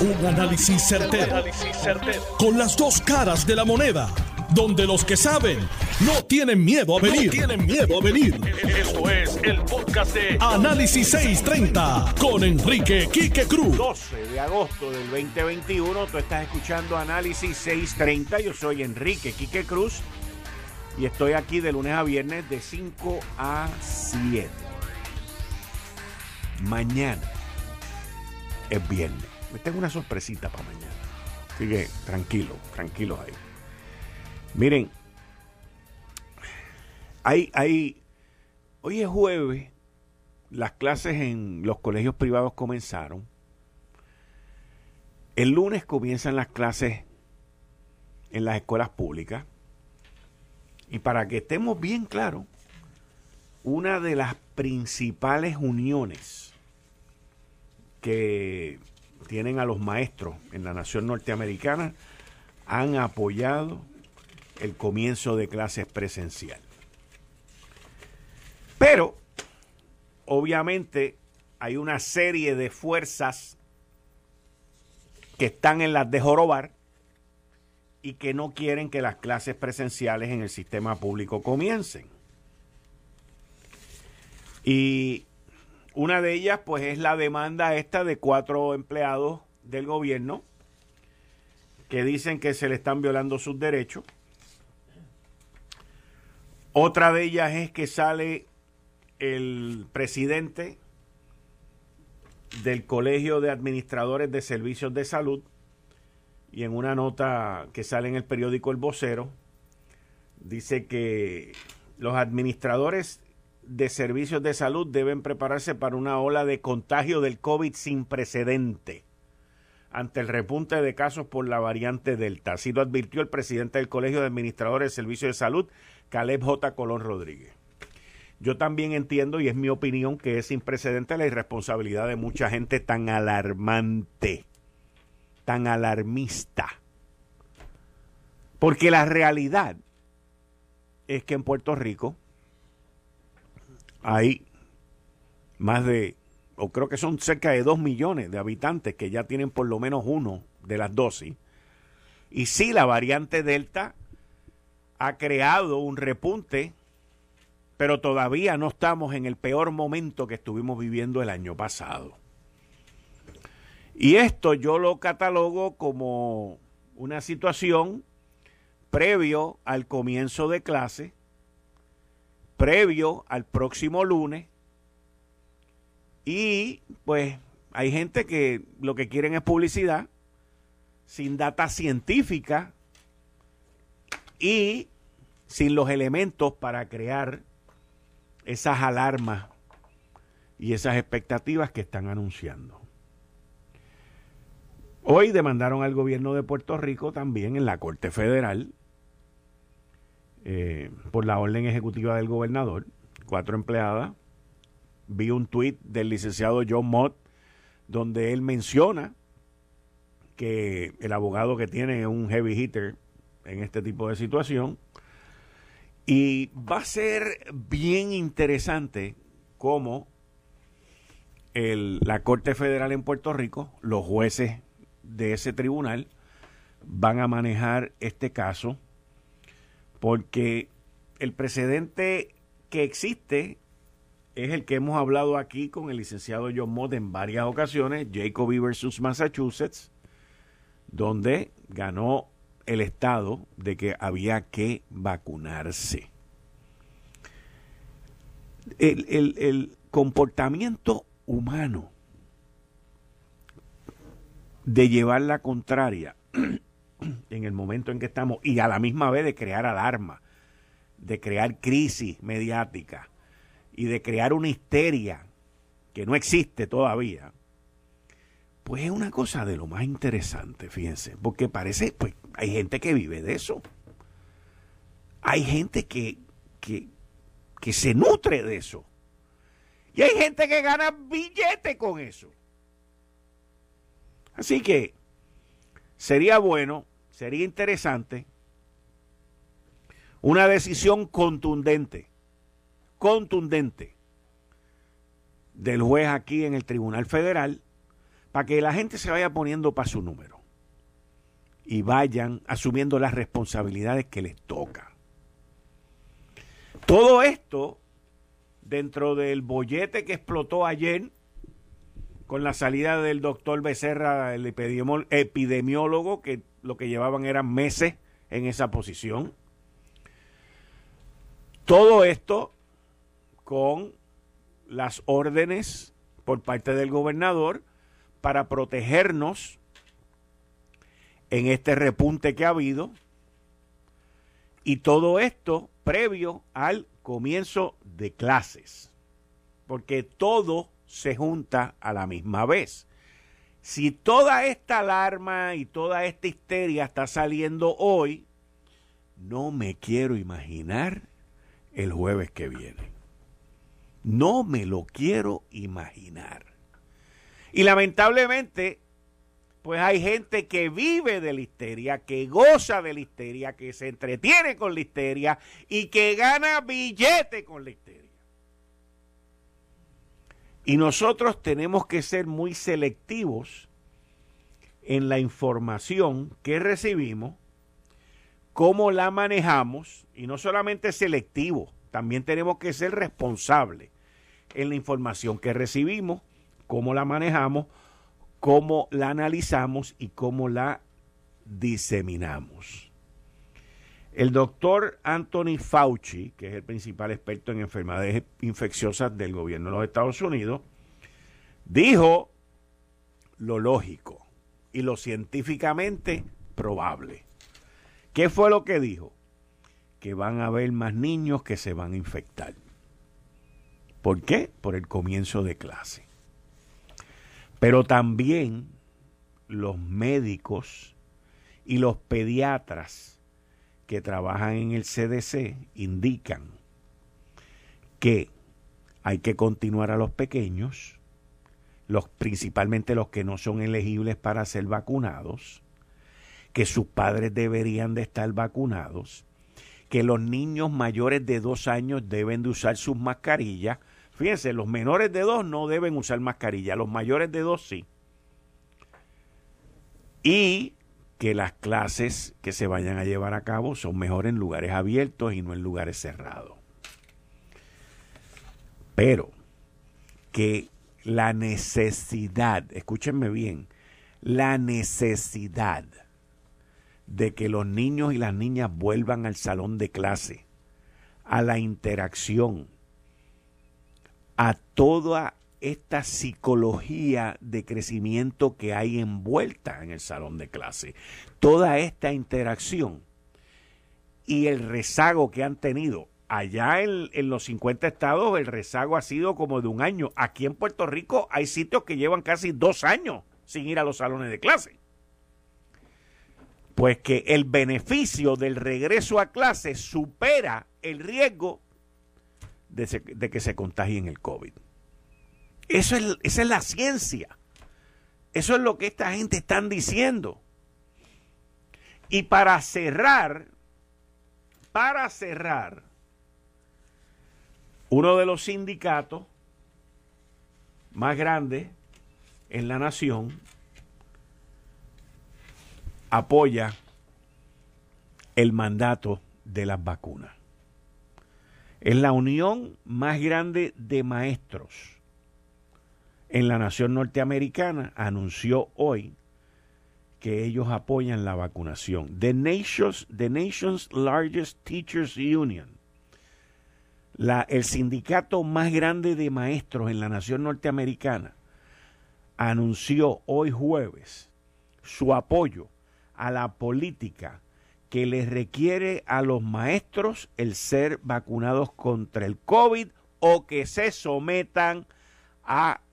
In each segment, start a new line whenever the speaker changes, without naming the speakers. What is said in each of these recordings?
Un análisis certero, Con las dos caras de la moneda. Donde los que saben no tienen miedo a venir. tienen miedo a venir. Esto es el podcast de Análisis 630 con Enrique Quique Cruz.
12 de agosto del 2021. Tú estás escuchando Análisis 630. Yo soy Enrique Quique Cruz. Y estoy aquí de lunes a viernes de 5 a 7. Mañana es viernes. Me tengo una sorpresita para mañana. Así que tranquilo, tranquilos ahí. Miren, hay, hay, hoy es jueves, las clases en los colegios privados comenzaron. El lunes comienzan las clases en las escuelas públicas. Y para que estemos bien claros, una de las principales uniones que tienen a los maestros en la nación norteamericana han apoyado el comienzo de clases presencial. Pero, obviamente, hay una serie de fuerzas que están en las de jorobar y que no quieren que las clases presenciales en el sistema público comiencen. Y una de ellas, pues, es la demanda esta de cuatro empleados del gobierno que dicen que se le están violando sus derechos. Otra de ellas es que sale el presidente del Colegio de Administradores de Servicios de Salud y en una nota que sale en el periódico El Vocero dice que los administradores de servicios de salud deben prepararse para una ola de contagio del COVID sin precedente ante el repunte de casos por la variante Delta. Así lo advirtió el presidente del Colegio de Administradores de Servicios de Salud, Caleb J. Colón Rodríguez. Yo también entiendo, y es mi opinión, que es sin precedente la irresponsabilidad de mucha gente tan alarmante, tan alarmista. Porque la realidad es que en Puerto Rico hay más de, o creo que son cerca de dos millones de habitantes que ya tienen por lo menos uno de las dosis. Y sí, la variante Delta ha creado un repunte, pero todavía no estamos en el peor momento que estuvimos viviendo el año pasado. Y esto yo lo catalogo como una situación previo al comienzo de clase previo al próximo lunes. Y pues hay gente que lo que quieren es publicidad sin data científica y sin los elementos para crear esas alarmas y esas expectativas que están anunciando. Hoy demandaron al gobierno de Puerto Rico también en la Corte Federal eh, por la orden ejecutiva del gobernador, cuatro empleadas. Vi un tuit del licenciado John Mott donde él menciona que el abogado que tiene es un heavy hitter en este tipo de situación. Y va a ser bien interesante cómo la Corte Federal en Puerto Rico, los jueces de ese tribunal, van a manejar este caso porque el precedente que existe es el que hemos hablado aquí con el licenciado John Mott en varias ocasiones, Jacoby versus Massachusetts, donde ganó el Estado de que había que vacunarse. El, el comportamiento humano de llevar la contraria en el momento en que estamos y a la misma vez de crear alarma, de crear crisis mediática y de crear una histeria que no existe todavía, pues es una cosa de lo más interesante, fíjense, porque parece, pues hay gente que vive de eso. Hay gente que, que, que se nutre de eso. Y hay gente que gana billete con eso. Así que sería bueno sería interesante una decisión contundente, contundente del juez aquí en el Tribunal Federal para que la gente se vaya poniendo para su número y vayan asumiendo las responsabilidades que les toca. Todo esto dentro del bollete que explotó ayer con la salida del doctor Becerra, el epidemiólogo, que lo que llevaban eran meses en esa posición. Todo esto con las órdenes por parte del gobernador para protegernos en este repunte que ha habido y todo esto previo al comienzo de clases, porque todo se junta a la misma vez. Si toda esta alarma y toda esta histeria está saliendo hoy, no me quiero imaginar el jueves que viene. No me lo quiero imaginar. Y lamentablemente, pues hay gente que vive de la histeria, que goza de la histeria, que se entretiene con la histeria y que gana billete con la histeria. Y nosotros tenemos que ser muy selectivos en la información que recibimos, cómo la manejamos, y no solamente selectivos, también tenemos que ser responsables en la información que recibimos, cómo la manejamos, cómo la analizamos y cómo la diseminamos. El doctor Anthony Fauci, que es el principal experto en enfermedades infecciosas del gobierno de los Estados Unidos, dijo lo lógico y lo científicamente probable. ¿Qué fue lo que dijo? Que van a haber más niños que se van a infectar. ¿Por qué? Por el comienzo de clase. Pero también los médicos y los pediatras que trabajan en el CDC indican que hay que continuar a los pequeños, los, principalmente los que no son elegibles para ser vacunados, que sus padres deberían de estar vacunados, que los niños mayores de dos años deben de usar sus mascarillas Fíjense, los menores de dos no deben usar mascarilla, los mayores de dos sí. Y que las clases que se vayan a llevar a cabo son mejor en lugares abiertos y no en lugares cerrados. Pero que la necesidad, escúchenme bien, la necesidad de que los niños y las niñas vuelvan al salón de clase, a la interacción, a toda esta psicología de crecimiento que hay envuelta en el salón de clase, toda esta interacción y el rezago que han tenido. Allá en, los 50 estados el rezago ha sido como de un año. Aquí en Puerto Rico hay sitios que llevan casi dos años sin ir a los salones de clase. Pues que el beneficio del regreso a clase supera el riesgo de, que se contagien el COVID. Eso es, esa es la ciencia. Eso es lo que esta gente están diciendo. Y para cerrar, para cerrar, uno de los sindicatos más grandes en la nación apoya el mandato de las vacunas. Es la unión más grande de maestros en la nación norteamericana. Anunció hoy que ellos apoyan la vacunación. The nation's, the nation's largest teachers union, la, el sindicato más grande de maestros en la nación norteamericana, anunció hoy jueves su apoyo a la política que les requiere a los maestros el ser vacunados contra el COVID o que se sometan a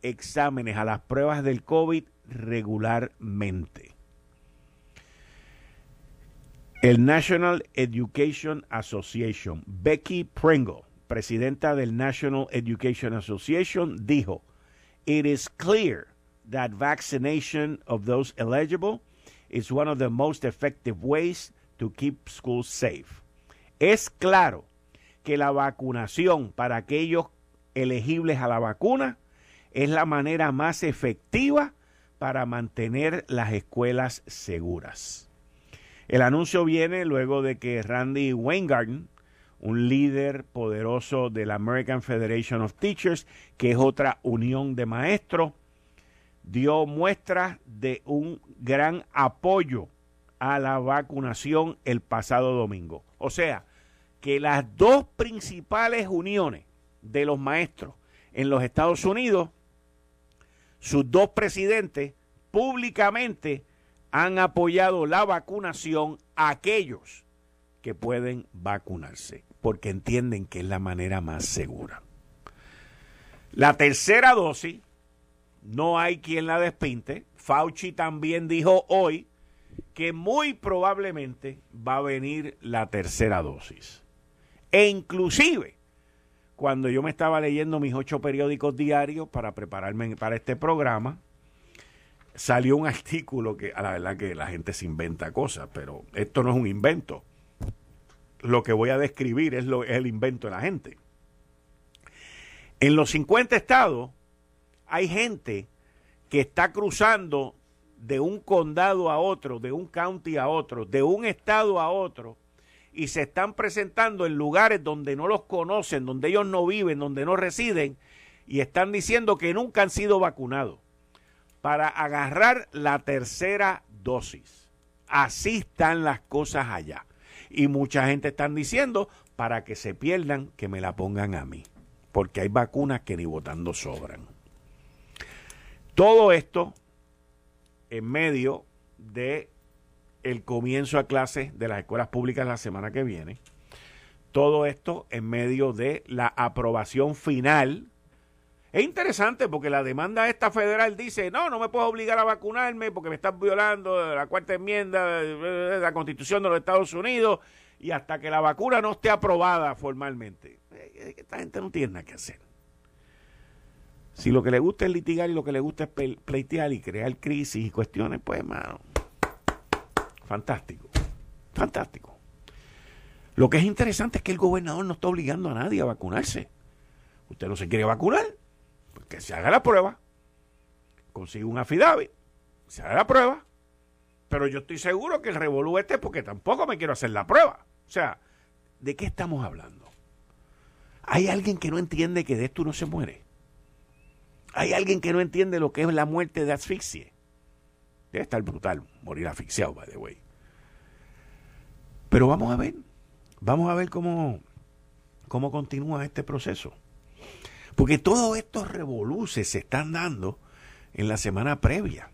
exámenes, a las pruebas del COVID regularmente. El National Education Association, Becky Pringle, presidenta del National Education Association, dijo, It is clear that vaccination of those eligible is one of the most effective ways to keep schools safe. Es claro que la vacunación para aquellos elegibles a la vacuna es la manera más efectiva para mantener las escuelas seguras. El anuncio viene luego de que Randy Weingarten, un líder poderoso de la American Federation of Teachers, que es otra unión de maestros, dio muestras de un gran apoyo a la vacunación el pasado domingo. O sea, que las dos principales uniones de los maestros en los Estados Unidos, sus dos presidentes públicamente han apoyado la vacunación a aquellos que pueden vacunarse, porque entienden que es la manera más segura. La tercera dosis, no hay quien la despinte. Fauci también dijo hoy que muy probablemente va a venir la tercera dosis. E inclusive, cuando yo me estaba leyendo mis ocho periódicos diarios para prepararme para este programa, salió un artículo que a la verdad que la gente se inventa cosas, pero esto no es un invento. Lo que voy a describir es, lo, es el invento de la gente. En los 50 estados hay gente que está cruzando de un condado a otro, de un county a otro, de un estado a otro, y se están presentando en lugares donde no los conocen, donde ellos no viven, donde no residen, y están diciendo que nunca han sido vacunados para agarrar la tercera dosis. Así están las cosas allá. Y mucha gente están diciendo para que se pierdan, que me la pongan a mí. Porque hay vacunas que ni votando sobran. Todo esto en medio de el comienzo a clase de las escuelas públicas la semana que viene. Todo esto en medio de la aprobación final. Es interesante porque la demanda esta federal dice, no, no me puedo obligar a vacunarme porque me están violando la cuarta enmienda de la constitución de los Estados Unidos y hasta que la vacuna no esté aprobada formalmente. Eh, esta gente no tiene nada que hacer. Si lo que le gusta es litigar y lo que le gusta es pleitear y crear crisis y cuestiones, pues, hermano, fantástico, fantástico. Lo que es interesante es que el gobernador no está obligando a nadie a vacunarse. Usted no se quiere vacunar, pues que se haga la prueba, consigue un affidavit, se haga la prueba, pero yo estoy seguro que el revolú este porque tampoco me quiero hacer la prueba. O sea, ¿de qué estamos hablando? Hay alguien que no entiende que de esto no se muere. Hay alguien que no entiende lo que es la muerte de asfixia. Debe estar brutal morir asfixiado, by the way. Pero vamos a ver, vamos a ver cómo, cómo continúa este proceso. Porque todos estos revoluces se están dando en la semana previa.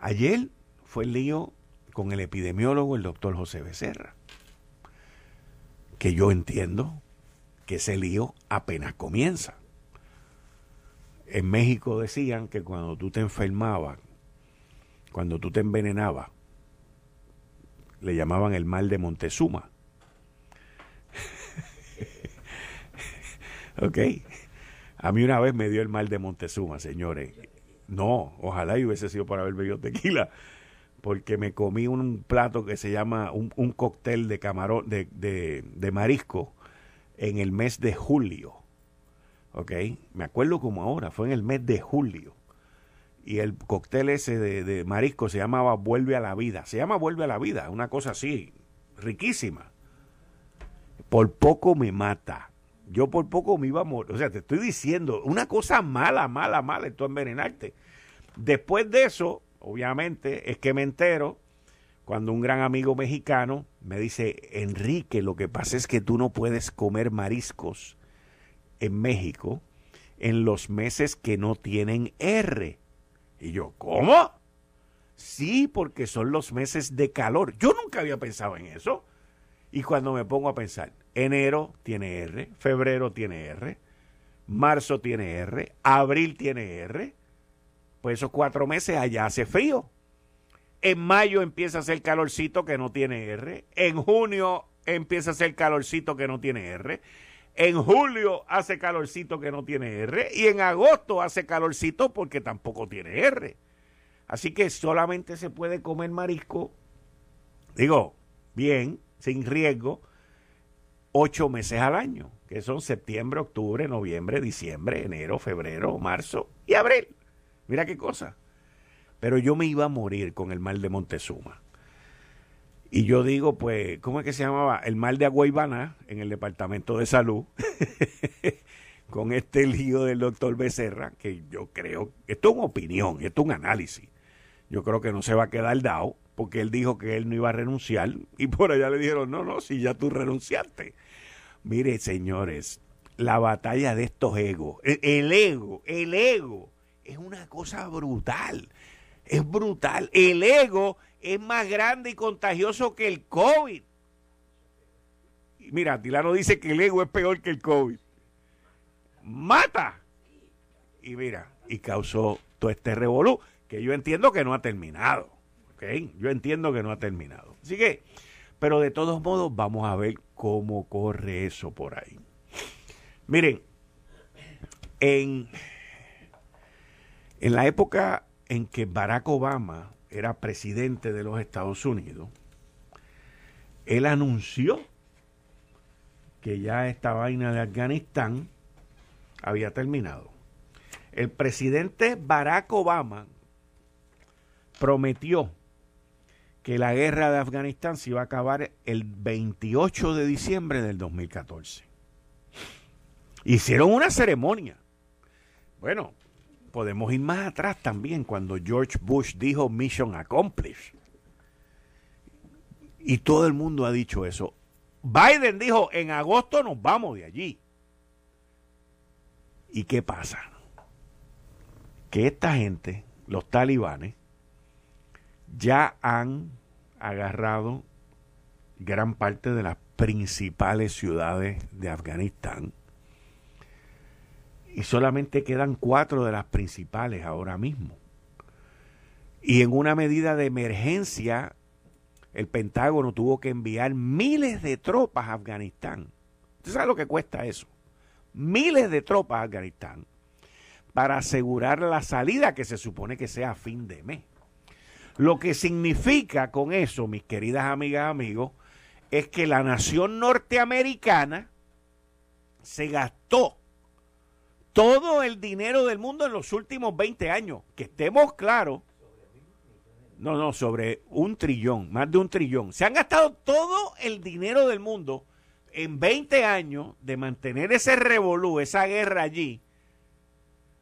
Ayer fue el lío con el epidemiólogo, el doctor José Becerra. Que yo entiendo que ese lío apenas comienza. En México decían que cuando tú te enfermabas, cuando tú te envenenabas, le llamaban el mal de Montezuma. ok. A mí una vez me dio el mal de Montezuma, señores. No, ojalá y hubiese sido para haber bebido tequila, porque me comí un plato que se llama un, cóctel de camarón, de, de marisco, en el mes de julio. ¿ok? Me acuerdo como ahora, fue en el mes de julio. Y el cóctel ese de, marisco se llamaba Vuelve a la Vida. Se llama Vuelve a la Vida, una cosa así, riquísima. Por poco me mata. Yo por poco me iba a morir. O sea, te estoy diciendo, una cosa mala, mala, mala, esto envenenarte. Después de eso, obviamente, es que me entero cuando un gran amigo mexicano me dice, Enrique, lo que pasa es que tú no puedes comer mariscos en México en los meses que no tienen R. Y yo, ¿cómo? Sí, porque son los meses de calor. Yo nunca había pensado en eso. Y cuando me pongo a pensar, enero tiene R, febrero tiene R, marzo tiene R, abril tiene R, pues esos cuatro meses allá hace frío. En mayo empieza a hacer calorcito que no tiene R, en junio empieza a hacer calorcito que no tiene R, en julio hace calorcito que no tiene R y en agosto hace calorcito porque tampoco tiene R. Así que solamente se puede comer marisco, digo, bien, sin riesgo, ocho meses al año, que son septiembre, octubre, noviembre, diciembre, enero, febrero, marzo y abril. Mira qué cosa. pero yo me iba a morir con el mal de Montezuma. Y yo digo, pues, ¿cómo es que se llamaba? El mal de Aguaybana en el Departamento de Salud, con este lío del doctor Becerra, que yo creo, esto es una opinión, esto es un análisis. Yo creo que no se va a quedar dado, porque él dijo que él no iba a renunciar, y por allá le dijeron, no, no, si ya tú renunciaste. Mire, señores, la batalla de estos egos, el, el ego, el ego, es una cosa brutal, es brutal. El ego es más grande y contagioso que el COVID. Mira, Tilano dice que el ego es peor que el COVID. Mata. Y mira, y causó todo este revolú, que yo entiendo que no ha terminado. ¿ok? Yo entiendo que no ha terminado. Así que, pero de todos modos, vamos a ver cómo corre eso por ahí. Miren, en, en la época en que Barack Obama era presidente de los Estados Unidos, él anunció que ya esta vaina de Afganistán había terminado. El presidente Barack Obama prometió que la guerra de Afganistán se iba a acabar el 28 de diciembre del 2014. Hicieron una ceremonia. Bueno, podemos ir más atrás también cuando George Bush dijo Mission Accomplished. Y todo el mundo ha dicho eso. Biden dijo, en agosto nos vamos de allí. ¿Y qué pasa? Que esta gente, los talibanes, ya han agarrado gran parte de las principales ciudades de Afganistán y solamente quedan cuatro de las principales ahora mismo. Y en una medida de emergencia, el Pentágono tuvo que enviar miles de tropas a Afganistán. ¿Usted sabe lo que cuesta eso? Miles de tropas a Afganistán para asegurar la salida que se supone que sea a fin de mes. Lo que significa con eso, mis queridas amigas, amigos, es que la nación norteamericana se gastó todo el dinero del mundo en los últimos 20 años. Que estemos claros. No, no, sobre un trillón, más de un trillón. Se han gastado todo el dinero del mundo en 20 años de mantener ese revolú, esa guerra allí.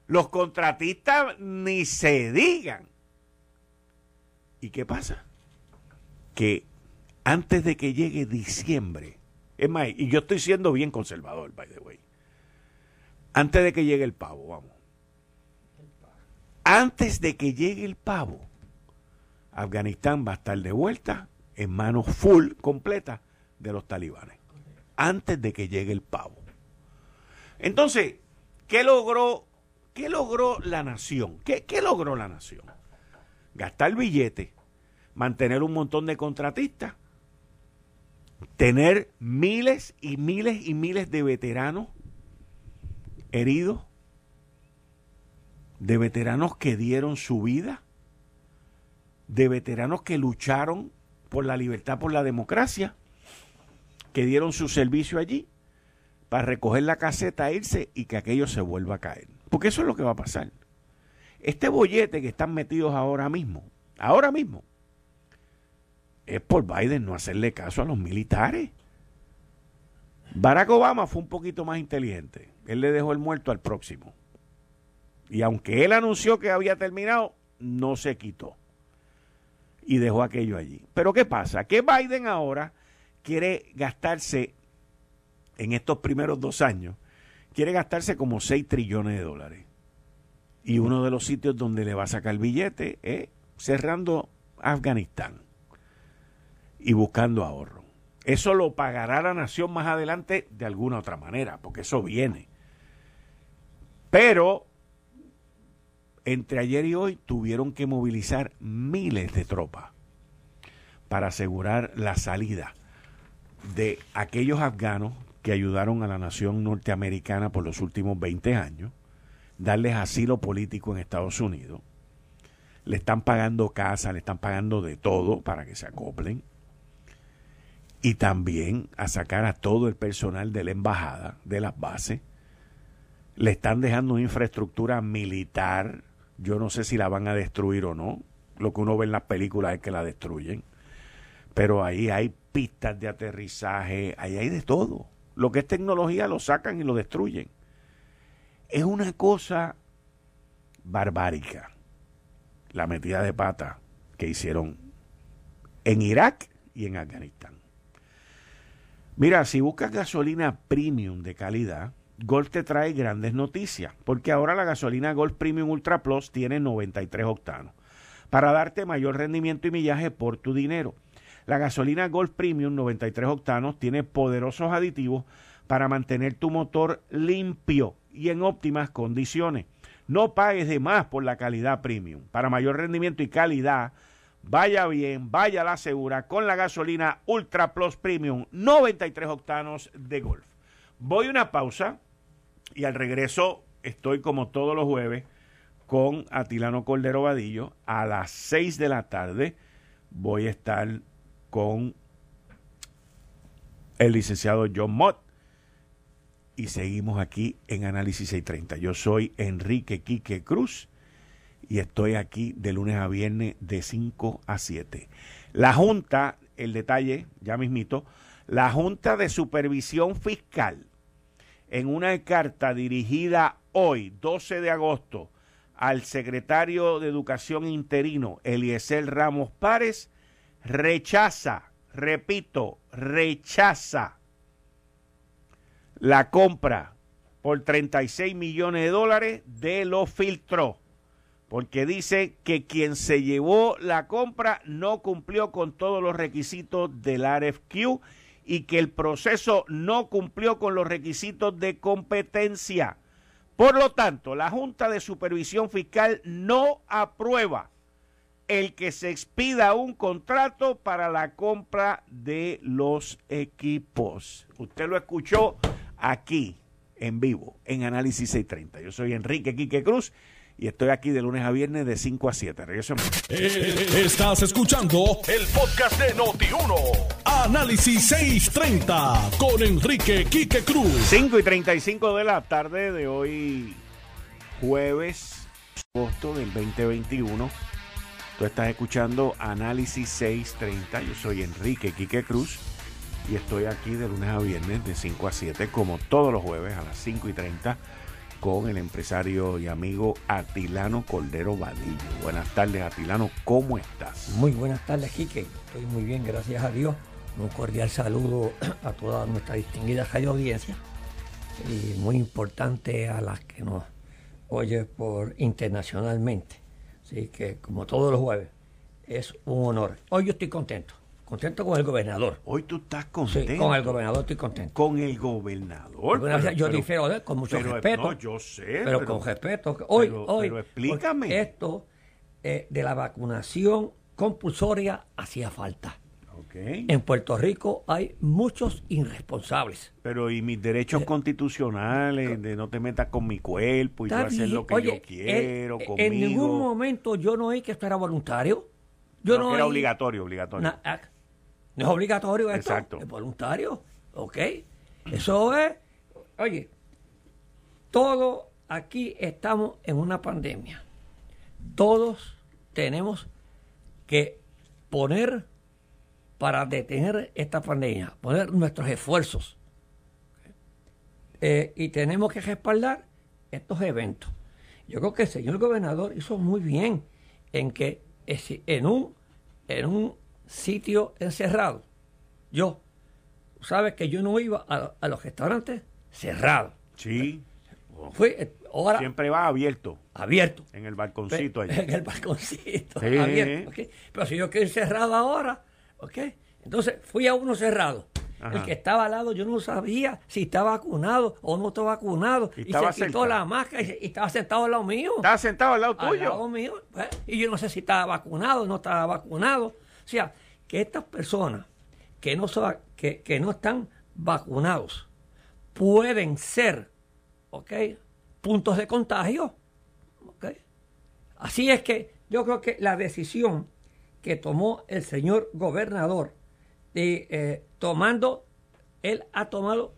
Los contratistas ni se digan. ¿Y qué pasa? Que antes de que llegue diciembre, es más, y yo estoy siendo bien conservador, by the way antes de que llegue el pavo, vamos. Antes de que llegue el pavo, Afganistán va a estar de vuelta en manos full, completa, de los talibanes. Antes de que llegue el pavo. Entonces, ¿qué logró, qué logró la nación? ¿Qué, ¿Qué logró la nación? Gastar billete, mantener un montón de contratistas, tener miles y miles y miles de veteranos heridos, de veteranos que dieron su vida, de veteranos que lucharon por la libertad, por la democracia, que dieron su servicio allí para recoger la caseta, irse y que aquello se vuelva a caer. Porque eso es lo que va a pasar. Este bollete que están metidos ahora mismo, ahora mismo, es por Biden no hacerle caso a los militares. Barack Obama fue un poquito más inteligente. Él le dejó el muerto al próximo. Y aunque él anunció que había terminado, no se quitó. Y dejó aquello allí. Pero ¿qué pasa? Que Biden ahora quiere gastarse, en estos primeros dos años, quiere gastarse como 6 trillones de dólares. Y uno de los sitios donde le va a sacar el billete es cerrando Afganistán y buscando ahorro. Eso lo pagará la nación más adelante de alguna otra manera, porque eso viene. Pero entre ayer y hoy tuvieron que movilizar miles de tropas para asegurar la salida de aquellos afganos que ayudaron a la nación norteamericana por los últimos 20 años, darles asilo político en Estados Unidos. Le están pagando casa, le están pagando de todo para que se acoplen y también a sacar a todo el personal de la embajada, de las bases. Le están dejando infraestructura militar Yo no sé si la van a destruir o no. Lo que uno ve en las películas es que la destruyen. Pero ahí hay pistas de aterrizaje, ahí hay de todo. Lo que es tecnología lo sacan y lo destruyen. Es una cosa barbárica la metida de pata que hicieron en Irak y en Afganistán. Mira, si buscas gasolina premium de calidad, Golf te trae grandes noticias, porque ahora la gasolina Golf Premium Ultra Plus tiene 93 octanos, para darte mayor rendimiento y millaje por tu dinero. La gasolina Golf Premium 93 octanos tiene poderosos aditivos para mantener tu motor limpio y en óptimas condiciones. No pagues de más por la calidad premium. Para mayor rendimiento y calidad, vaya bien, vaya la segura con la gasolina Ultra Plus Premium 93 octanos de Golf. Voy a una pausa y al regreso estoy como todos los jueves con Atilano Cordero Vadillo. A las 6 de la tarde voy a estar con el licenciado John Mott y seguimos aquí en Análisis 630. Yo soy Enrique Quique Cruz y estoy aquí de lunes a viernes de 5 a 7. La Junta, el detalle, ya mismito, la Junta de Supervisión Fiscal, en una carta dirigida hoy, 12 de agosto, al secretario de Educación interino, Eliezer Ramos Párez, rechaza, repito, rechaza la compra por 36 millones de dólares de los filtros, porque dice que quien se llevó la compra no cumplió con todos los requisitos del RFQ y que el proceso no cumplió con los requisitos de competencia. Por lo tanto, la Junta de Supervisión Fiscal no aprueba el que se expida un contrato para la compra de los equipos. Usted lo escuchó aquí en vivo en Análisis 630. Yo soy Enrique Quique Cruz y estoy aquí de lunes a viernes de 5 a 7.
Eh, estás escuchando el podcast de Noti1. Análisis 630 con Enrique Quique Cruz.
5 y 35 de la tarde de hoy, jueves, agosto del 2021. Tú estás escuchando Análisis 630. Yo soy Enrique Quique Cruz y estoy aquí de lunes a viernes de 5 a 7, como todos los jueves a las 5 y 30, con el empresario y amigo Atilano Cordero Vadillo. Buenas tardes, Atilano, ¿cómo estás?
Muy buenas tardes, Quique. Estoy muy bien, gracias a Dios. Un cordial saludo a toda nuestra distinguida radio audiencia y muy importante a las que nos oye por internacionalmente. Así que, como todos los jueves, es un honor. Hoy yo estoy contento contento con el gobernador.
Hoy tú estás contento.
Sí, con el gobernador estoy contento.
Con el gobernador.
yo difiero de él con mucho respeto. No,
yo sé.
Pero, con respeto. Hoy, hoy.
Pero explícame.
Esto eh, de la vacunación compulsoria hacía falta. Okay. En Puerto Rico hay muchos irresponsables.
Pero y mis derechos eh, constitucionales de no te metas con mi cuerpo y yo hacer lo que yo quiero conmigo.
En ningún momento yo no hay que estar voluntario. Yo
no, era obligatorio, obligatorio.
Ah, no es obligatorio esto. Exacto. Es voluntario. ¿Ok? Eso es. Oye, todos aquí estamos en una pandemia. Todos tenemos que poner para detener esta pandemia, poner nuestros esfuerzos. Eh, y tenemos que respaldar estos eventos. Yo creo que el señor gobernador hizo muy bien en que en un, en un sitio encerrado. Yo, sabes que yo no iba a, los restaurantes cerrados.
Sí.
Fui, eh, ahora,
Siempre va abierto.
Abierto.
En el balconcito allá.
En el balconcito. abierto, Pero si yo quiero ir cerrado ahora, ¿ok? Entonces fui a uno cerrado. El que estaba al lado, yo no sabía si estaba vacunado o no estaba vacunado. Y, se quitó la máscara y, estaba sentado al lado mío.
Estaba sentado al lado tuyo.
Al lado mío. Pues, y yo no sé si estaba vacunado o no estaba vacunado. O sea, que estas personas que no, son, que, no están vacunados pueden ser, ¿ok? Puntos de contagio. ¿ok? Así es que yo creo que la decisión que tomó el señor gobernador, de, eh, tomando, él ha tomado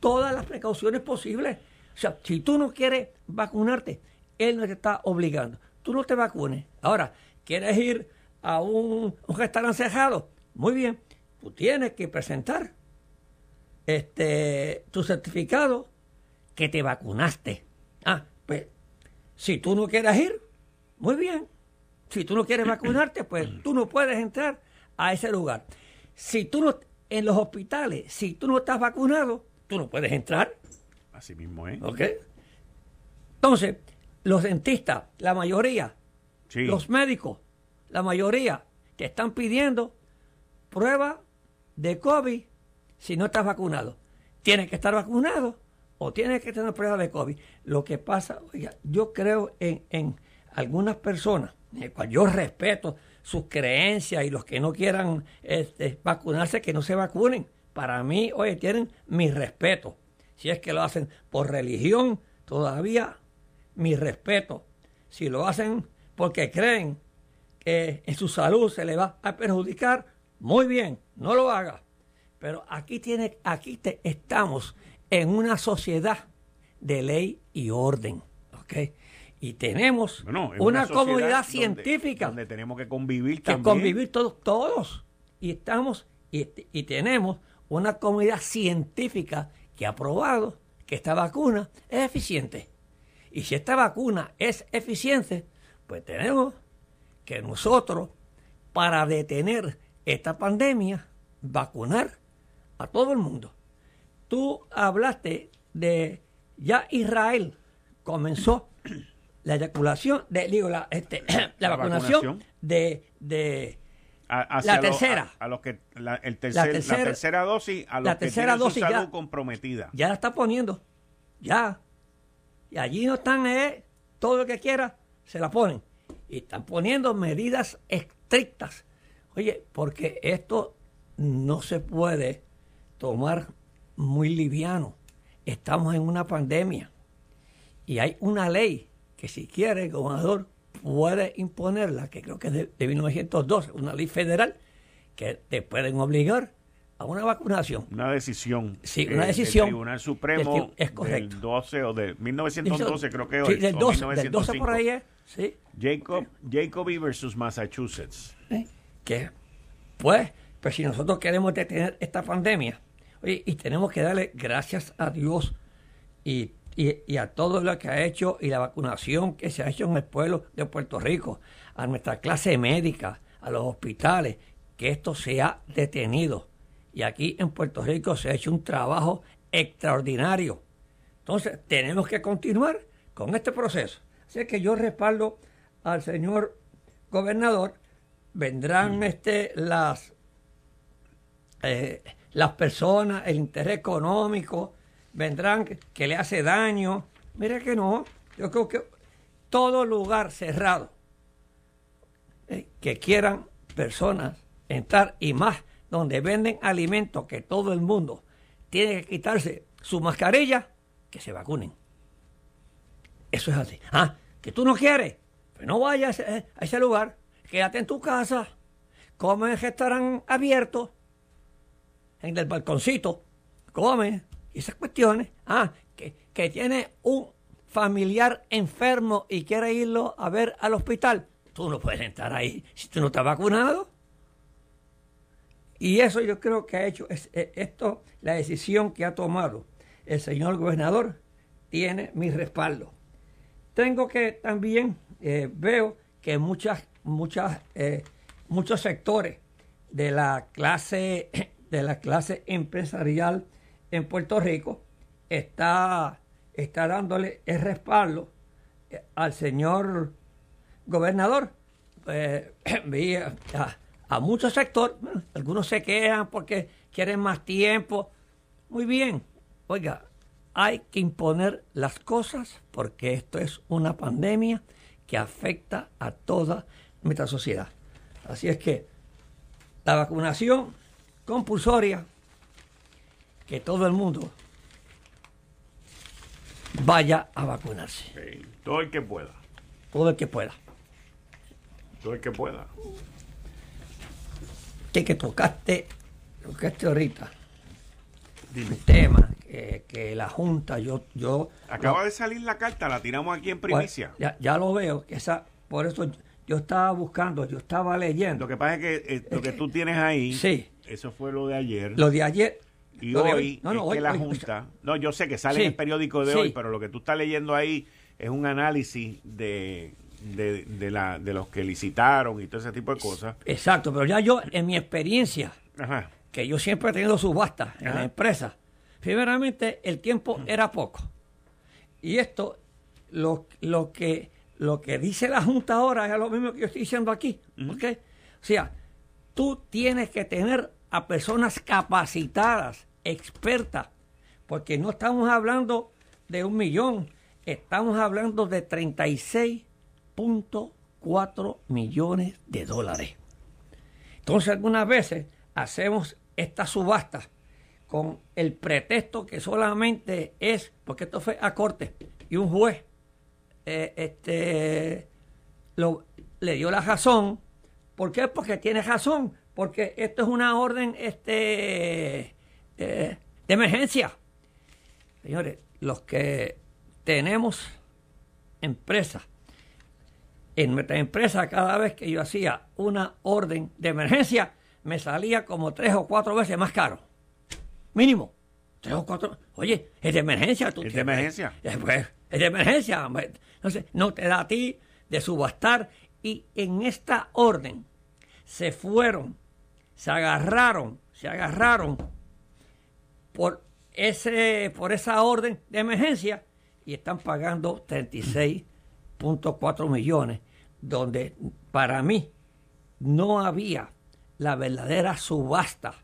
todas las precauciones posibles. O sea, si tú no quieres vacunarte, él no te está obligando. tú no te vacunes. Ahora, ¿quieres ir a un, un restaurante cerrado? Muy bien, tú tienes que presentar este tu certificado que te vacunaste. Ah, pues si tú no quieres ir, muy bien. Si tú no quieres vacunarte, pues tú no puedes entrar a ese lugar. Si tú no, en los hospitales, si tú no estás vacunado, tú no puedes entrar.
Así mismo, ¿eh?
¿Ok? Entonces, los dentistas, la mayoría, los médicos, la mayoría, te están pidiendo prueba de COVID si no estás vacunado. Tienes que estar vacunado o tienes que tener prueba de COVID. Lo que pasa, oiga, yo creo en, en algunas personas, el cual yo respeto sus creencias y los que no quieran este, vacunarse, que no se vacunen. Para mí, oye, tienen mi respeto. Si es que lo hacen por religión, todavía mi respeto. Si lo hacen porque creen que en su salud se le va a perjudicar, muy bien, no lo haga. Pero aquí tiene, aquí te, estamos en una sociedad de ley y orden, ¿ok? Y tenemos una, comunidad científica
donde, tenemos que convivir
que convivir todos, todos. Y estamos y, y tenemos una comunidad científica que ha probado que esta vacuna es eficiente. Y si esta vacuna es eficiente, pues tenemos que nosotros, para detener esta pandemia, vacunar a todo el mundo. Tú hablaste de ya Israel comenzó la eyaculación, de, digo, la, este, la, vacunación, de, de la tercera.
A, los que la, el tercer, la, tercera, dosis, a los la tercera que dosis su salud comprometida.
Ya la está poniendo. Ya. Y allí no están, eh, todo lo que quiera, se la ponen. Y están poniendo medidas estrictas. Oye, porque esto no se puede tomar muy liviano. Estamos en una pandemia y hay una ley que si quiere el gobernador puede imponerla, que creo que es de, 1902, una ley federal, que te pueden obligar a una vacunación.
Una decisión.
Sí, una decisión.
El Tribunal Supremo
es correcto.
del 12 o de 1912 creo que
sí, del 12, del 12 por ahí es, sí.
Jacob, Jacoby versus Massachusetts.
Que, pues, pues si nosotros queremos detener esta pandemia, y tenemos que darle gracias a Dios y, a todo lo que ha hecho y la vacunación que se ha hecho en el pueblo de Puerto Rico, a nuestra clase médica, a los hospitales, que esto se ha detenido. Y aquí en Puerto Rico se ha hecho un trabajo extraordinario. Entonces, tenemos que continuar con este proceso. Así que yo respaldo al señor gobernador. Vendrán este, las eh, las personas, el interés económico, vendrán que, le hace daño. Mire que no, yo creo que todo lugar cerrado eh, que quieran personas entrar y más donde venden alimentos que todo el mundo tiene que quitarse su mascarilla, que se vacunen. Eso es así. Ah, que tú no quieres, pues no vayas a ese, lugar, quédate en tu casa, come en restaurante abierto en el balconcito, come, esas cuestiones. Ah, que, que tiene un familiar enfermo y quiere irlo a ver al hospital. Tú no puedes entrar ahí si tú no estás vacunado. Y eso yo creo que ha hecho, es, esto, la decisión que ha tomado el señor gobernador, tiene mi respaldo. Tengo que también, eh, veo que muchas, muchas, eh, muchos sectores de la clase de la clase empresarial en Puerto Rico está, está dándole el respaldo eh, al señor gobernador. Eh, a, a, muchos sectores, algunos se quejan porque quieren más tiempo. Muy bien, oiga, hay que imponer las cosas porque esto es una pandemia que afecta a toda nuestra sociedad. Así es que la vacunación compulsoria que todo el mundo vaya a vacunarse.
todo el que pueda.
Todo el que pueda.
Todo el que pueda.
Que, que tocaste, tocaste ahorita. Dime. El tema que, la Junta, yo... yo
Acaba de salir la carta, la tiramos aquí en primicia.
ya, ya, lo veo, que esa por eso yo estaba buscando, yo estaba leyendo.
Lo que pasa es que eh, lo que tú tienes ahí,
sí.
eso fue lo de ayer.
Lo de ayer.
Y hoy, no, no, es que la Junta, no, yo sé que sale en el periódico de hoy, pero lo que tú estás leyendo ahí es un análisis de, de, la, de los que licitaron y todo ese tipo de cosas.
Exacto, pero ya yo, en mi experiencia, que yo siempre he tenido subasta en la empresa, primeramente el tiempo era poco. Y esto, lo, lo, que, lo que dice la Junta ahora es lo mismo que yo estoy diciendo aquí. O sea, tú tienes que tener a personas capacitadas, expertas, porque no estamos hablando de un millón, estamos hablando de 36.4 millones de dólares. Entonces, algunas veces hacemos esta subasta con el pretexto que solamente es, porque esto fue a corte, y un juez eh, este, le dio la razón. ¿Por qué? Porque tiene razón, porque esto es una orden este, eh, de emergencia. Señores, los que tenemos empresas, en nuestra empresa cada vez que yo hacía una orden de emergencia, me salía como tres o cuatro veces más caro. Mínimo. Tres o cuatro. Oye, es de emergencia.
Tú ¿Es de emergencia?
Pues, es de emergencia. Entonces, no te da a ti de subastar. Y en esta orden se fueron, se agarraron, se agarraron por, ese, por esa orden de emergencia y están pagando 36.4 millones, donde para mí no había la verdadera subasta.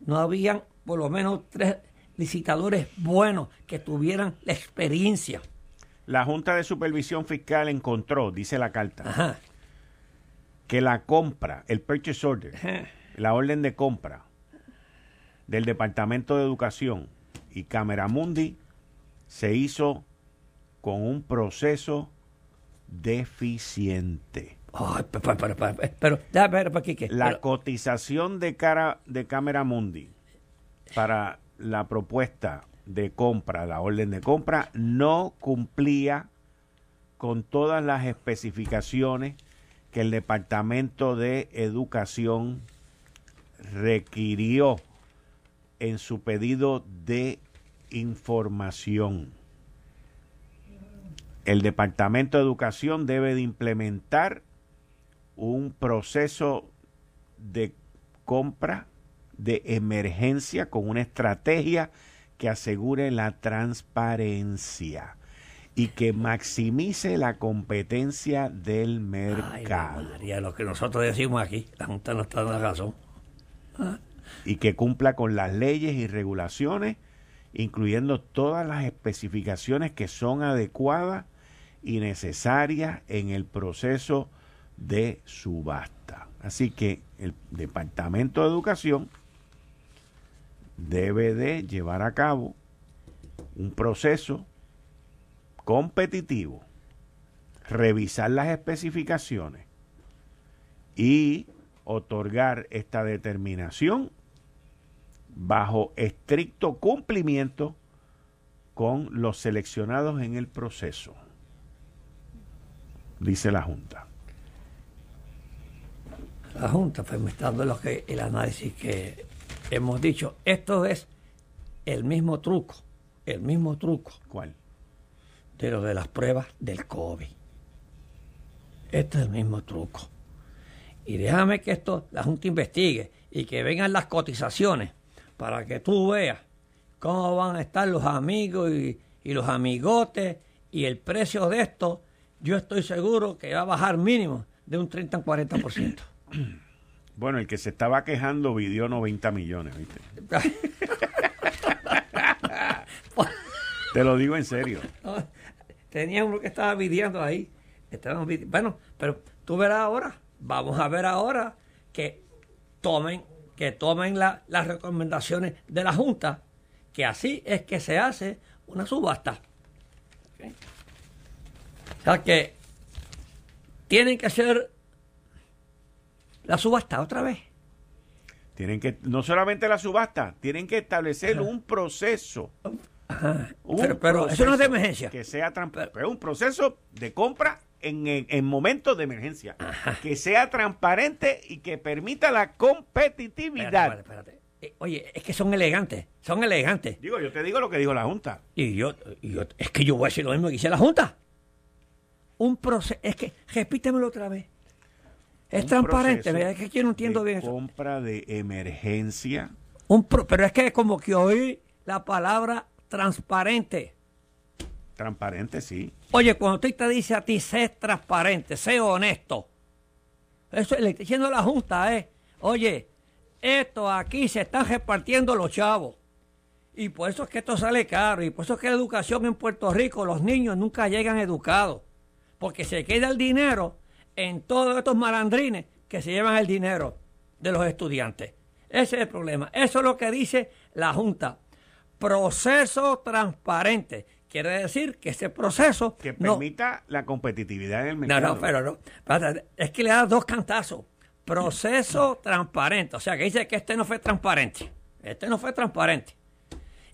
No habían por lo menos tres licitadores buenos que tuvieran la experiencia.
La Junta de Supervisión Fiscal encontró, dice la carta, que la compra, el purchase order, la orden de compra del Departamento de Educación y Cámara Mundi se hizo con un proceso deficiente.
pero,
la cotización de cara de Cámara Mundi para la propuesta de compra, la orden de compra, no cumplía con todas las especificaciones que el Departamento de Educación requirió en su pedido de información. El Departamento de Educación debe de implementar un proceso de compra de emergencia con una estrategia que asegure la transparencia y que maximice la competencia del mercado.
Ay, lo que nosotros decimos aquí, la Junta no está dando razón.
Y que cumpla con las leyes y regulaciones, incluyendo todas las especificaciones que son adecuadas y necesarias en el proceso de subasta. Así que el Departamento de Educación debe de llevar a cabo un proceso competitivo, revisar las especificaciones y otorgar esta determinación bajo estricto cumplimiento con los seleccionados en el proceso, dice la Junta.
La Junta, pues dando lo que, el análisis que hemos dicho, esto es el mismo truco, el mismo truco.
¿Cuál?
De lo de las pruebas del COVID. Este es el mismo truco. Y déjame que esto la Junta investigue y que vengan las cotizaciones para que tú veas cómo van a estar los amigos y, y los amigotes y el precio de esto. Yo estoy seguro que va a bajar mínimo de un 30 a 40%.
Bueno, el que se estaba quejando vidió 90 millones, ¿viste? Te lo digo en serio.
tenía uno que estaba vidiendo ahí. Bueno, pero tú verás ahora, vamos a ver ahora que tomen, que tomen las recomendaciones de la Junta, que así es que se hace una subasta. O sea que tienen que ser la subasta otra vez.
Tienen que, no solamente la subasta, tienen que establecer un proceso.
pero, eso no es de emergencia.
Que sea es un proceso de compra en, en, momentos de emergencia. Que sea transparente y que permita la competitividad.
Espérate, eh, oye, es que son elegantes, son elegantes.
Digo, yo te digo lo que dijo la Junta.
Y yo, es que yo voy a decir lo mismo que dice la Junta. Un proceso, es que, repítemelo otra vez. Es transparente, ¿verdad? Es que yo no entiendo bien
eso. Compra de emergencia.
Un pero es que es como que oí la palabra transparente.
Transparente, sí.
Oye, cuando usted te dice a ti, sé transparente, sé honesto. Eso le está diciendo la Junta, ¿eh? Oye, esto aquí se están repartiendo los chavos. Y por eso es que esto sale caro. Y por eso es que la educación en Puerto Rico, los niños nunca llegan educados. Porque se queda el dinero en todos estos malandrines que se llevan el dinero de los estudiantes. Ese es el problema. Eso es lo que dice la Junta. Proceso transparente. Quiere decir que ese proceso...
Que permita la competitividad en el mercado.
No, no, pero no. Es que le da dos cantazos. Proceso transparente. O sea, que dice que este no fue transparente. Este no fue transparente.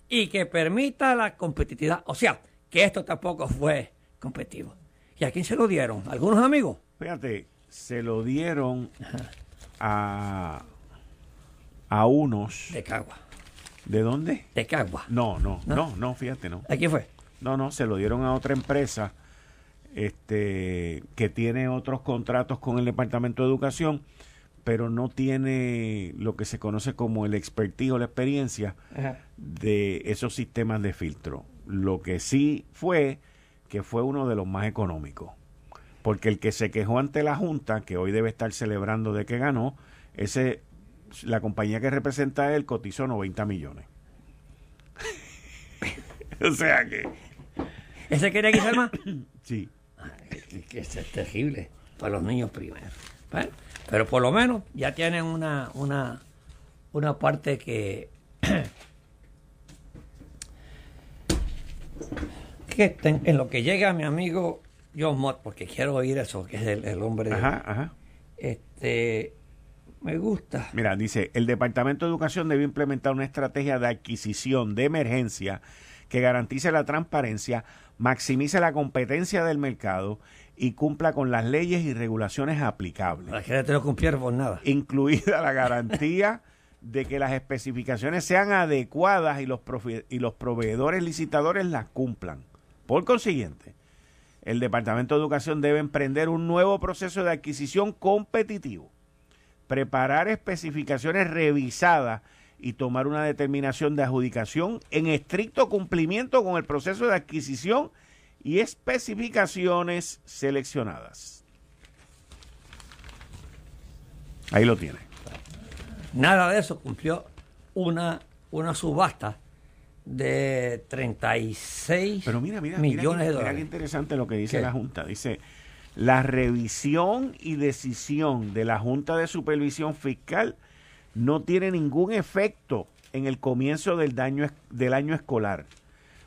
Y que permita la competitividad. O sea, que esto tampoco fue competitivo. ¿Y a quién se lo dieron? ¿Algunos amigos?
Fíjate, se lo dieron a, a unos...
De Cagua.
¿De dónde?
De Cagua.
No, no, no, no, fíjate, no.
¿A quién fue?
No, no, se lo dieron a otra empresa este, que tiene otros contratos con el Departamento de Educación, pero no tiene lo que se conoce como el expertise o la experiencia de esos sistemas de filtro. Lo que sí fue que fue uno de los más económicos. Porque el que se quejó ante la Junta, que hoy debe estar celebrando de que ganó, ese, la compañía que representa a él cotizó 90 millones. o sea que
¿Ese quería quitar más?
Sí.
que es terrible para los niños primero. pero por lo menos ya tienen una, una, una parte que, que en lo que llega mi amigo John Mott, porque quiero oír eso, que es el, hombre.
Ajá, ajá.
Este, me gusta.
Mira, dice, el Departamento de Educación debe implementar una estrategia de adquisición de emergencia que garantice la transparencia, maximice la competencia del mercado y cumpla con las leyes y regulaciones aplicables.
No cumplieron por nada.
Incluida la garantía de que las especificaciones sean adecuadas y los, y los proveedores licitadores las cumplan. Por consiguiente, el Departamento de Educación debe emprender un nuevo proceso de adquisición competitivo, preparar especificaciones revisadas y tomar una determinación de adjudicación en estricto cumplimiento con el proceso de adquisición y especificaciones seleccionadas. Ahí lo tiene.
Nada de eso cumplió una, una subasta de 36
Pero mira, mira,
millones
de
dólares.
Mira qué interesante lo que dice la Junta. Dice, la revisión y decisión de la Junta de Supervisión Fiscal no tiene ningún efecto en el comienzo del, daño, del año escolar,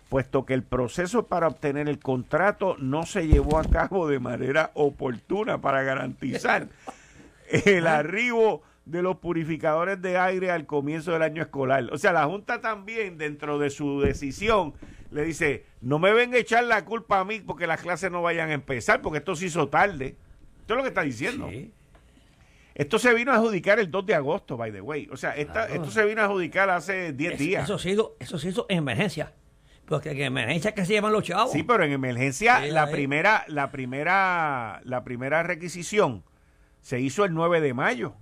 puesto que el proceso para obtener el contrato no se llevó a cabo de manera oportuna para garantizar el arribo de los purificadores de aire al comienzo del año escolar. O sea, la Junta también, dentro de su decisión, le dice, no me venga a echar la culpa a mí porque las clases no vayan a empezar, porque esto se hizo tarde. Esto es lo que está diciendo. Esto se vino a adjudicar el 2 de agosto, by the way. O sea, esto se vino a adjudicar hace 10 días.
Eso se, hizo, eso se hizo en emergencia. Porque en emergencia que se llevan los chavos.
Sí, pero en emergencia la primera, la primera, la primera requisición se hizo el 9 de mayo.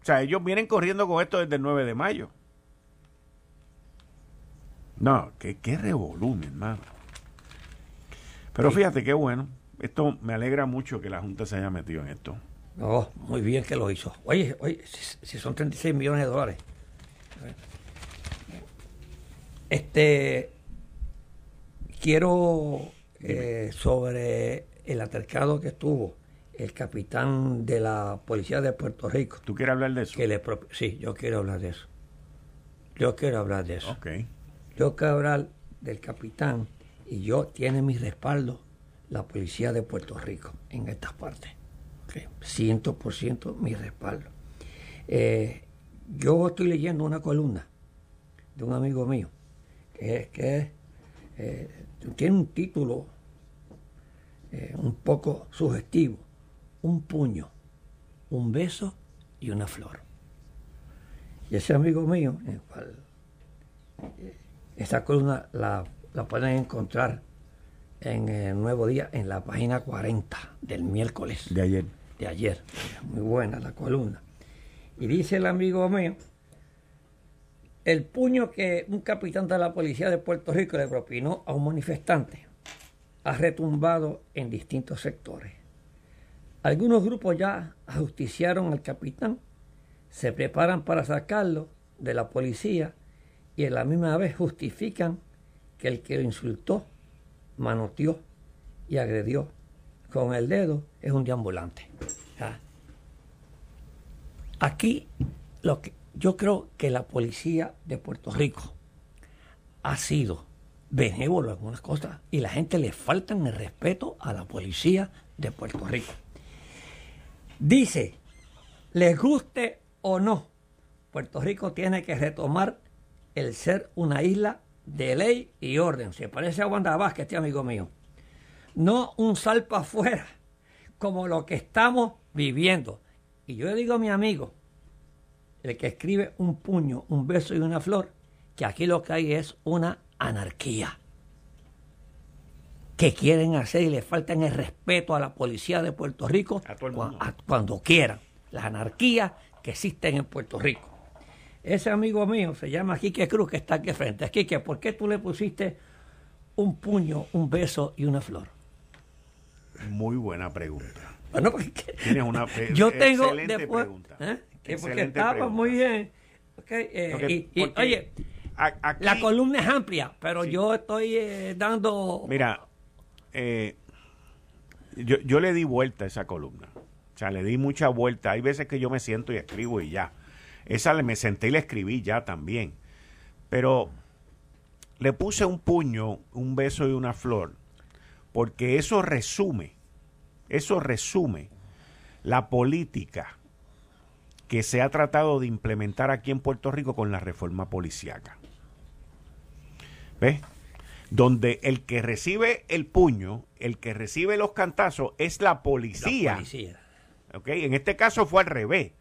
O sea, ellos vienen corriendo con esto desde el 9 de mayo. No, qué, qué revolú, hermano. Pero fíjate qué bueno. Esto me alegra mucho que la Junta se haya metido en esto.
Oh, muy bien que lo hizo. Oye, oye, si, son 36 millones de dólares. Este, quiero eh, sobre el altercado que estuvo el capitán de la policía de Puerto Rico.
¿Tú quieres hablar de eso?
Que le sí, yo quiero hablar de eso. Yo quiero hablar de eso.
Ok.
Yo quiero hablar del capitán y yo tiene mi respaldo la policía de Puerto Rico en estas partes. 100% mi respaldo. Eh, yo estoy leyendo una columna de un amigo mío que, eh, tiene un título eh, un poco sugestivo. Un puño, un beso y una flor. Y ese amigo mío, en esta columna la, la pueden encontrar en el Nuevo Día, en la página 40 del miércoles.
De ayer.
De ayer. Muy buena la columna. Y dice el amigo mío, el puño que un capitán de la policía de Puerto Rico le propinó a un manifestante ha retumbado en distintos sectores. Algunos grupos ya ajusticiaron al capitán, se preparan para sacarlo de la policía y a la misma vez justifican que el que lo insultó manoteó y agredió con el dedo es un deambulante. Aquí lo que yo creo que la policía de Puerto Rico ha sido benévolo en algunas cosas y la gente le falta el respeto a la policía de Puerto Rico. Dice, les guste o no, Puerto Rico tiene que retomar el ser una isla de ley y orden. Se parece a Wanda Vázquez, este amigo mío. No un salto afuera, como lo que estamos viviendo. Y yo le digo a mi amigo, el que escribe un puño, un beso y una flor, que aquí lo que hay es una anarquía. Que quieren hacer y le faltan el respeto a la policía de Puerto Rico cuando quieran. La anarquía que existen en Puerto Rico. Ese amigo mío se llama Quique Cruz, que está aquí frente. Quique, ¿por qué tú le pusiste un puño, un beso y una flor?
Muy buena pregunta.
Bueno, porque Tienes una yo tengo después, pregunta. ¿eh? porque estaba muy bien. Eh, y, oye, la columna es amplia, pero yo estoy eh, dando...
Mira, yo, yo le di vuelta a esa columna. O sea, le di mucha vuelta. Hay veces que yo me siento y escribo y ya. Esa me senté y la escribí ya también. Pero le puse un puño, un beso y una flor, porque eso resume, eso resume la política que se ha tratado de implementar aquí en Puerto Rico con la reforma policiaca. ¿Ves? Donde el que recibe el puño, el que recibe los cantazos es la policía. La policía. En este caso fue al revés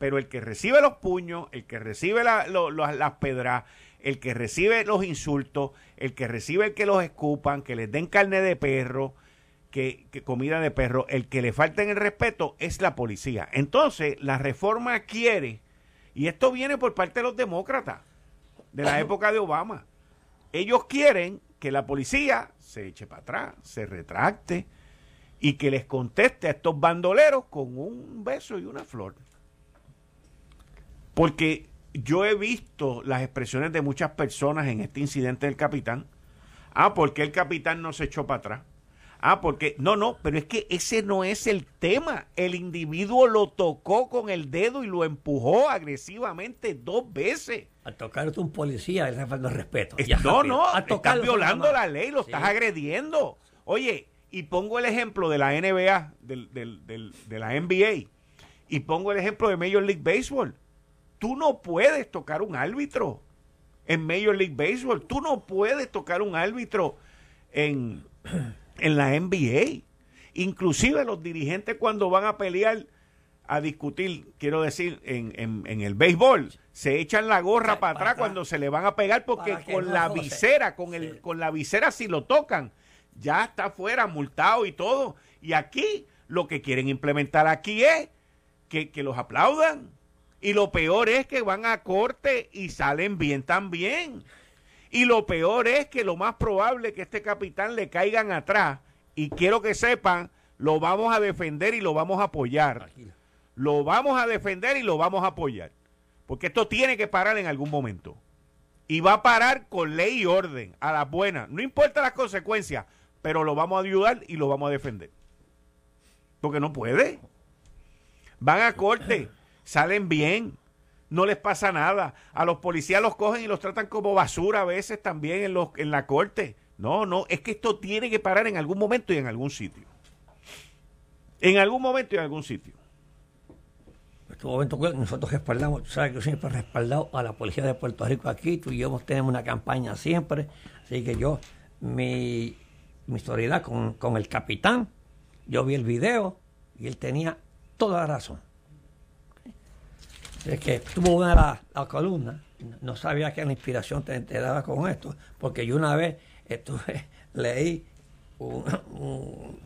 pero el que recibe los puños, el que recibe las pedras, el que recibe los insultos, el que recibe el que los escupan, que les den carne de perro, que, comida de perro, el que le falten el respeto es la policía. Entonces, la reforma quiere, y esto viene por parte de los demócratas, de la época de Obama, ellos quieren que la policía se eche para atrás, se retracte y que les conteste a estos bandoleros con un beso y una flor. Porque yo he visto las expresiones de muchas personas en este incidente del capitán. Ah, porque el capitán no se echó para atrás. Ah, porque no, no, pero es que ese no es el tema. El individuo lo tocó con el dedo y lo empujó agresivamente dos veces.
Al tocarte un policía, le falta respeto.
no, no, estás violando la ley, lo estás agrediendo. Oye, y pongo el ejemplo de la NBA, de la NBA, y pongo el ejemplo de Major League Baseball. Tú no puedes tocar un árbitro en Major League Baseball. Tú no puedes tocar un árbitro en, en la NBA. Inclusive los dirigentes cuando van a pelear, a discutir, quiero decir, en, en, el béisbol, se echan la gorra para, atrás cuando se le van a pegar porque con la visera, con, el, con la visera si lo tocan, ya está fuera, multado y todo. Y aquí lo que quieren implementar aquí es que, que los aplaudan, y lo peor es que van a corte y salen bien también. Y lo peor es que lo más probable es que este capitán le caigan atrás. Y quiero que sepan, lo vamos a defender y lo vamos a apoyar. Lo vamos a defender y lo vamos a apoyar. Porque esto tiene que parar en algún momento. Y va a parar con ley y orden, a las buenas. No importa las consecuencias, pero lo vamos a ayudar y lo vamos a defender. Porque no puede. Van a corte salen bien, no les pasa nada. A los policías los cogen y los tratan como basura a veces también en, los, en la corte. No, no, es que esto tiene que parar en algún momento y en algún sitio. En algún momento y en algún sitio.
En este momento nosotros respaldamos, sabes que yo siempre he respaldado a la policía de Puerto Rico aquí, tú y yo tenemos una campaña siempre, así que yo, mi, mi solidaridad con, con el capitán. Yo vi el video y él tenía toda la razón. Es que tuvo una de las la columnas, no sabía que la inspiración te, te, daba con esto, porque yo una vez estuve, leí un, un,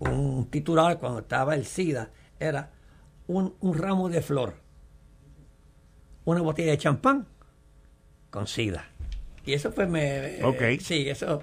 un, titular cuando estaba el SIDA, era un, un ramo de flor, una botella de champán con SIDA. Y eso pues me...
Ok.
sí, eso...